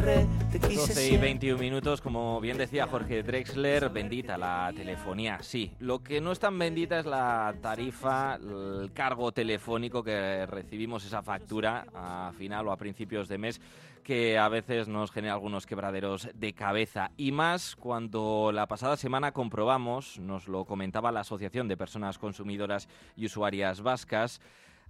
Te quiero, te querré, te quise 12 y siempre. 21 minutos, como bien decía Jorge Drexler, bendita la telefonía, sí. Lo que no es tan bendita es la tarifa, el cargo telefónico que recibimos esa factura a final o a principios de mes que a veces nos genera algunos quebraderos de cabeza y más cuando la pasada semana comprobamos, nos lo comentaba la Asociación de Personas Consumidoras y Usuarias Vascas,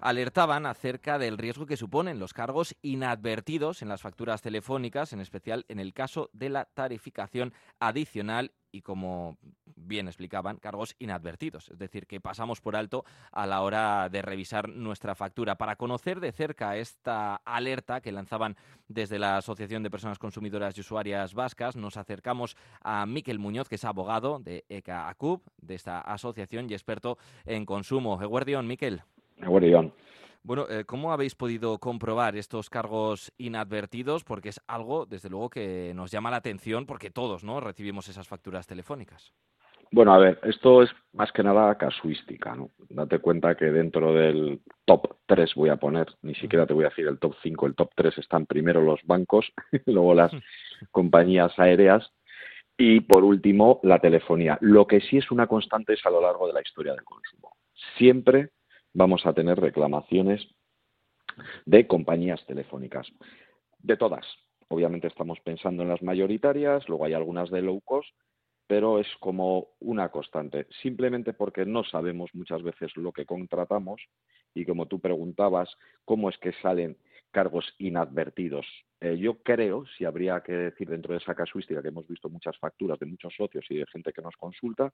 alertaban acerca del riesgo que suponen los cargos inadvertidos en las facturas telefónicas, en especial en el caso de la tarificación adicional y, como bien explicaban, cargos inadvertidos, es decir, que pasamos por alto a la hora de revisar nuestra factura. Para conocer de cerca esta alerta que lanzaban desde la Asociación de Personas Consumidoras y Usuarias Vascas, nos acercamos a Miquel Muñoz, que es abogado de ECA ACUB, de esta asociación y experto en consumo. Eguardión, Miquel. Bueno, eh, ¿cómo habéis podido comprobar estos cargos inadvertidos? Porque es algo, desde luego, que nos llama la atención porque todos ¿no? recibimos esas facturas telefónicas. Bueno, a ver, esto es más que nada casuística, ¿no? Date cuenta que dentro del top 3 voy a poner, ni siquiera te voy a decir el top 5, el top 3 están primero los bancos, luego las compañías aéreas y por último la telefonía. Lo que sí es una constante es a lo largo de la historia del consumo. Siempre vamos a tener reclamaciones de compañías telefónicas, de todas. Obviamente estamos pensando en las mayoritarias, luego hay algunas de low cost, pero es como una constante, simplemente porque no sabemos muchas veces lo que contratamos y como tú preguntabas, cómo es que salen cargos inadvertidos. Eh, yo creo, si habría que decir dentro de esa casuística que hemos visto muchas facturas de muchos socios y de gente que nos consulta,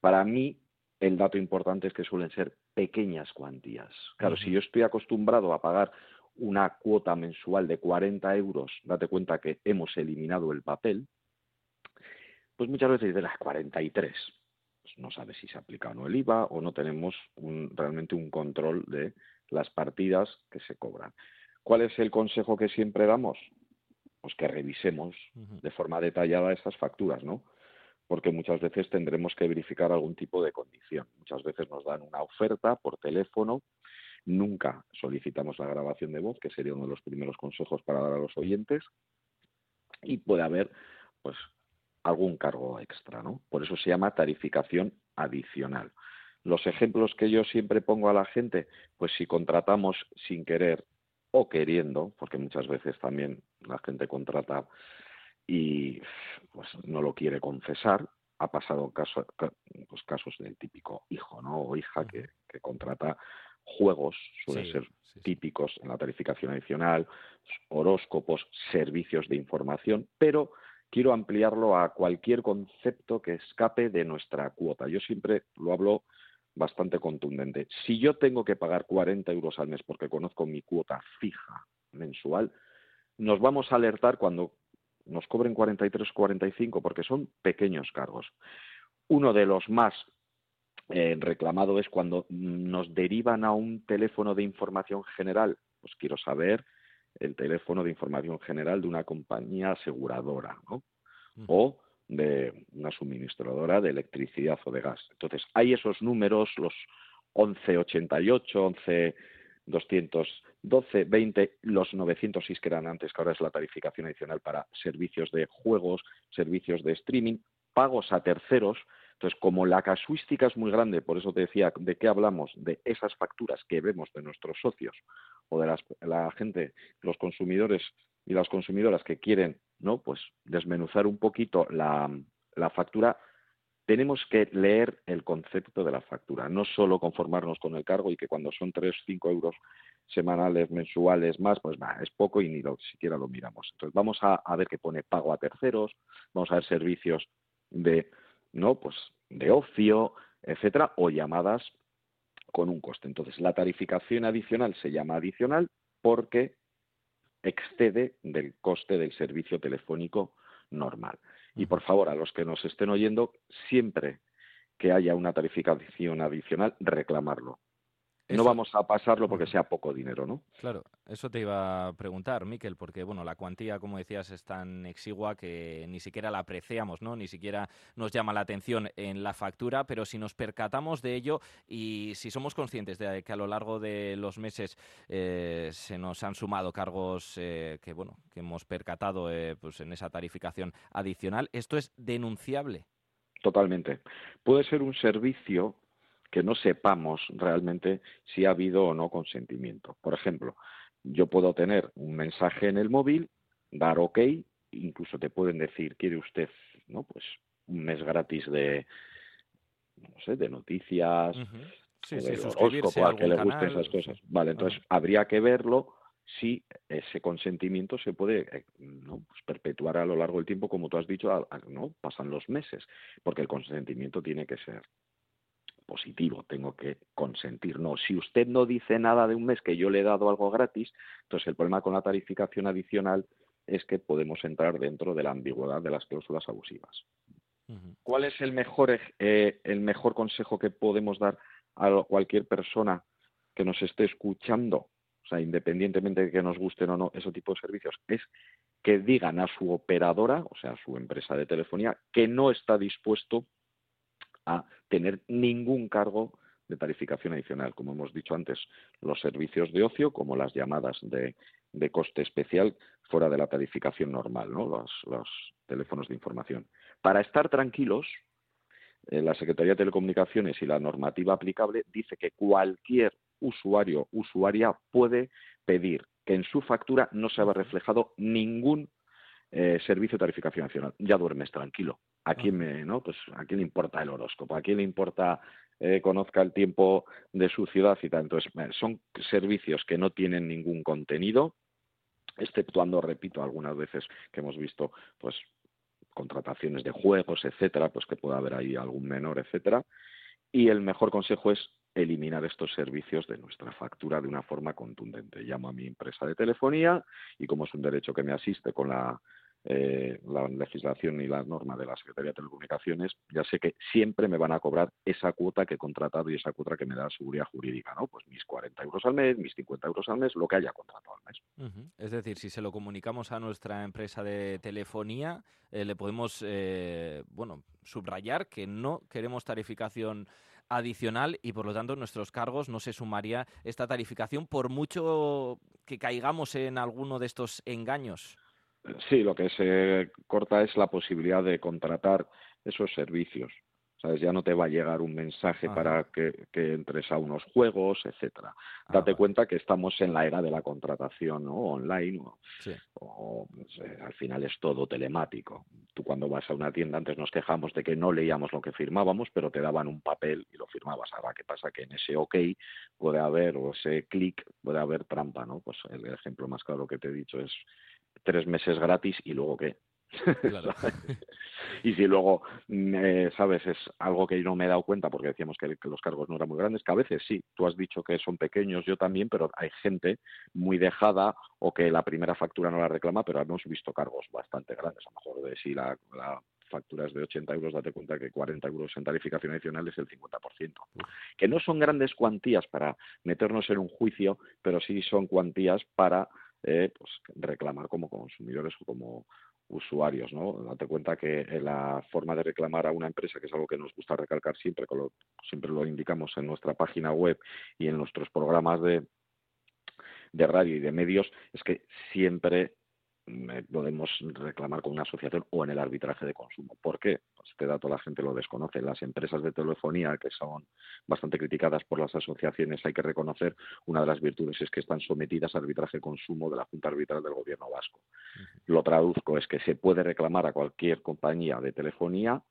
para mí el dato importante es que suelen ser pequeñas cuantías. Claro, si yo estoy acostumbrado a pagar una cuota mensual de 40 euros, date cuenta que hemos eliminado el papel, pues muchas veces dices, ah, 43. Pues no sabes si se aplica o no el IVA o no tenemos un, realmente un control de las partidas que se cobran. ¿Cuál es el consejo que siempre damos? Pues que revisemos de forma detallada estas facturas, ¿no? Porque muchas veces tendremos que verificar algún tipo de condición. Muchas veces nos dan una oferta por teléfono, nunca solicitamos la grabación de voz, que sería uno de los primeros consejos para dar a los oyentes, y puede haber, pues, algún cargo extra, ¿no? Por eso se llama tarificación adicional. Los ejemplos que yo siempre pongo a la gente, pues si contratamos sin querer o queriendo, porque muchas veces también la gente contrata y pues no lo quiere confesar, ha pasado caso, ca- pues, casos del típico hijo, ¿no? O hija que, que contrata juegos, suelen Sí, ser sí. típicos en la tarificación adicional, horóscopos, servicios de información, pero quiero ampliarlo a cualquier concepto que escape de nuestra cuota. Yo siempre lo hablo bastante contundente. Si yo tengo que pagar 40 euros al mes porque conozco mi cuota fija mensual, nos vamos a alertar cuando nos cobren 43 o 45 porque son pequeños cargos. Uno de los más eh, reclamado es cuando nos derivan a un teléfono de información general. Pues quiero saber el teléfono de información general de una compañía aseguradora, ¿no? O de una suministradora de electricidad o de gas. Entonces, hay esos números, los 1188, 11 212, 20, los 906 que eran antes, que ahora es la tarificación adicional para servicios de juegos, servicios de streaming, pagos a terceros. Entonces, como la casuística es muy grande, por eso te decía, ¿de qué hablamos? De esas facturas que vemos de nuestros socios o de las, la gente, los consumidores y las consumidoras que quieren, ¿no? Pues desmenuzar un poquito la, la factura, tenemos que leer el concepto de la factura, no solo conformarnos con el cargo y que cuando son 3, 5 euros semanales, mensuales, más, pues va, es poco y ni siquiera lo miramos. Entonces vamos a, a ver que pone pago a terceros, vamos a ver servicios de, ¿no? Pues de ocio, etcétera, o llamadas con un coste. Entonces la tarificación adicional se llama adicional porque excede del coste del servicio telefónico normal. Y por favor, a los que nos estén oyendo, siempre que haya una tarificación adicional, reclamarlo. No vamos a pasarlo porque sea poco dinero, ¿no? Claro, eso te iba a preguntar, Miquel, porque bueno, la cuantía, como decías, es tan exigua que ni siquiera la apreciamos, ¿no? Ni siquiera nos llama la atención en la factura, pero si nos percatamos de ello y si somos conscientes de que a lo largo de los meses eh, se nos han sumado cargos eh, que bueno, que hemos percatado eh, pues en esa tarificación adicional, esto es denunciable. Totalmente. Puede ser un servicio que no sepamos realmente si ha habido o no consentimiento. Por ejemplo, yo puedo tener un mensaje en el móvil, dar OK, incluso te pueden decir, ¿quiere usted, no? Pues un mes gratis de, no sé, de noticias, sí, sí, horóscopo, a que le gusten esas cosas. Vale, entonces habría que verlo si ese consentimiento se puede eh, ¿no? pues perpetuar a lo largo del tiempo, como tú has dicho, no pasan los meses, porque el consentimiento tiene que ser positivo, tengo que consentir. No, si usted no dice nada de un mes que yo le he dado algo gratis, entonces el problema con la tarificación adicional es que podemos entrar dentro de la ambigüedad de las cláusulas abusivas. ¿Cuál es el mejor, eh, el mejor consejo que podemos dar a cualquier persona que nos esté escuchando? O sea, independientemente de que nos gusten o no ese tipo de servicios, es que digan a su operadora, o sea, a su empresa de telefonía, que no está dispuesto a tener ningún cargo de tarificación adicional. Como hemos dicho antes, los servicios de ocio, como las llamadas de, coste especial, fuera de la tarificación normal, ¿no? los, teléfonos de información. Para estar tranquilos, eh, la Secretaría de Telecomunicaciones y la normativa aplicable dice que cualquier usuario, usuaria puede pedir que en su factura no se haya reflejado ningún eh, servicio de tarificación nacional. Ya duermes tranquilo. ¿A quién, me, no? pues, ¿A quién le importa el horóscopo? ¿A quién le importa eh, conozca el tiempo de su ciudad y tal? Entonces, eh, son servicios que no tienen ningún contenido, exceptuando, repito, algunas veces que hemos visto, pues, contrataciones de juegos, etcétera, pues que pueda haber ahí algún menor, etcétera. Y el mejor consejo es eliminar estos servicios de nuestra factura de una forma contundente. Llamo a mi empresa de telefonía y como es un derecho que me asiste con la eh, la legislación y la norma de la Secretaría de Telecomunicaciones, ya sé que siempre me van a cobrar esa cuota que he contratado y esa cuota que me da seguridad jurídica, ¿no? Pues mis 40 euros al mes, mis 50 euros al mes, lo que haya contratado al mes. Es decir, si se lo comunicamos a nuestra empresa de telefonía, eh, le podemos, eh, bueno, subrayar que no queremos tarificación adicional y por lo tanto nuestros cargos no se sumaría esta tarificación por mucho que caigamos en alguno de estos engaños. Sí, lo que se corta es la posibilidad de contratar esos servicios. ¿Sabes? Ya no te va a llegar un mensaje para que, entres a unos juegos, etcétera. Ah, Date cuenta que estamos en la era de la contratación ¿no? online o, al final es todo telemático. Tú cuando vas a una tienda antes nos quejamos de que no leíamos lo que firmábamos, pero te daban un papel y lo firmabas. Ahora qué pasa que en ese OK puede haber o ese clic puede haber trampa, ¿no? Pues el ejemplo más claro que te he dicho es tres meses gratis y luego qué. y si luego, mm, sabes, es algo que yo no me he dado cuenta porque decíamos que, los cargos no eran muy grandes, que a veces sí, tú has dicho que son pequeños, yo también, pero hay gente muy dejada o que la primera factura no la reclama, pero hemos visto cargos bastante grandes. A lo mejor de si la, factura es de 80 euros, date cuenta que 40 euros en tarificación adicional es el 50%. Que no son grandes cuantías para meternos en un juicio, pero sí son cuantías para eh, pues, reclamar como consumidores o como usuarios, ¿no? Date cuenta que la forma de reclamar a una empresa, que es algo que nos gusta recalcar siempre, siempre lo indicamos en nuestra página web y en nuestros programas de, de radio y de medios, es que siempre podemos reclamar con una asociación o en el arbitraje de consumo. ¿Por qué? Pues este dato la gente lo desconoce. Las empresas de telefonía, que son bastante criticadas por las asociaciones, hay que reconocer una de las virtudes es que están sometidas al arbitraje de consumo de la Junta Arbitral del Gobierno Vasco. Lo traduzco es que se puede reclamar a cualquier compañía de telefonía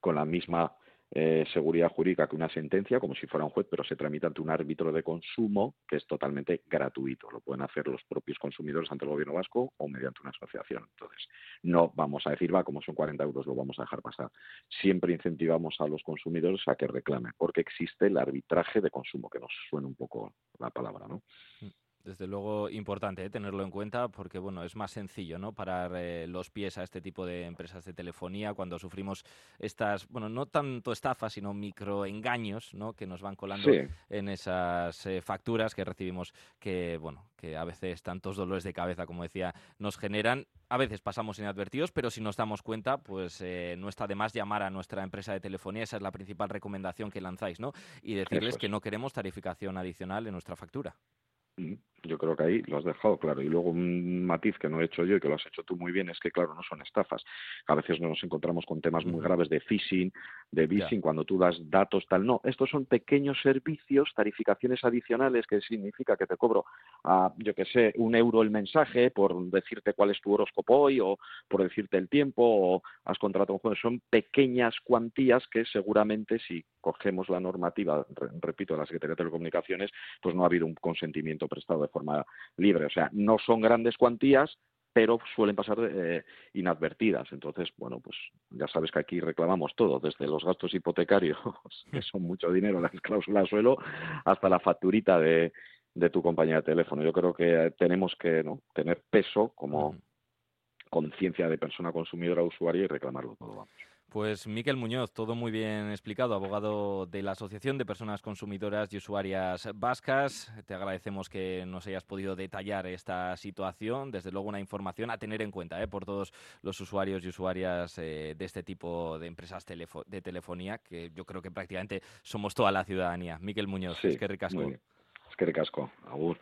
con la misma eh, seguridad jurídica que una sentencia, como si fuera un juez, pero se tramita ante un árbitro de consumo que es totalmente gratuito. Lo pueden hacer los propios consumidores ante el gobierno vasco o mediante una asociación. Entonces, no vamos a decir, va, como son 40 euros, lo vamos a dejar pasar. Siempre incentivamos a los consumidores a que reclamen, porque existe el arbitraje de consumo, que nos suena un poco la palabra, ¿no? Mm. Desde luego importante ¿eh? tenerlo en cuenta porque bueno es más sencillo no parar eh, los pies a este tipo de empresas de telefonía cuando sufrimos estas bueno no tanto estafas sino microengaños no que nos van colando en esas eh, facturas que recibimos que bueno que a veces tantos dolores de cabeza como decía nos generan a veces pasamos inadvertidos, pero si nos damos cuenta, pues no está de más llamar a nuestra empresa de telefonía. Esa es la principal recomendación que lanzáis, ¿no? Y decirles que no queremos tarificación adicional en nuestra factura. Mm, yo creo que ahí lo has dejado claro. Y luego un matiz que no he hecho yo y que lo has hecho tú muy bien es que, claro, no son estafas. A veces nos encontramos con temas muy graves de phishing, de phishing, cuando tú das datos, tal. No, estos son pequeños servicios, tarificaciones adicionales, que significa que te cobro, a, yo que sé, un euro el mensaje por decirte cuál es tu horóscopo hoy o por decirte el tiempo o has contratado un juego. Son pequeñas cuantías que seguramente si cogemos la normativa, repito, de la Secretaría de Telecomunicaciones, pues no ha habido un consentimiento prestado de forma libre. O sea, no son grandes cuantías, pero suelen pasar eh, inadvertidas. Entonces, bueno, pues ya sabes que aquí reclamamos todo, desde los gastos hipotecarios, que son mucho dinero, las cláusulas suelo, hasta la facturita de, de tu compañía de teléfono. Yo creo que tenemos que ¿no? tener peso como conciencia de persona consumidora usuaria y reclamarlo todo. Vamos. Pues Miquel Muñoz, todo muy bien explicado, abogado de la Asociación de Personas Consumidoras y Usuarias Vascas. Te agradecemos que nos hayas podido detallar esta situación. Desde luego una información a tener en cuenta ¿eh? por todos los usuarios y usuarias eh, de este tipo de empresas de telefonía, que yo creo que prácticamente somos toda la ciudadanía. Miquel Muñoz, es que ricasco. Es que ricasco. Agur.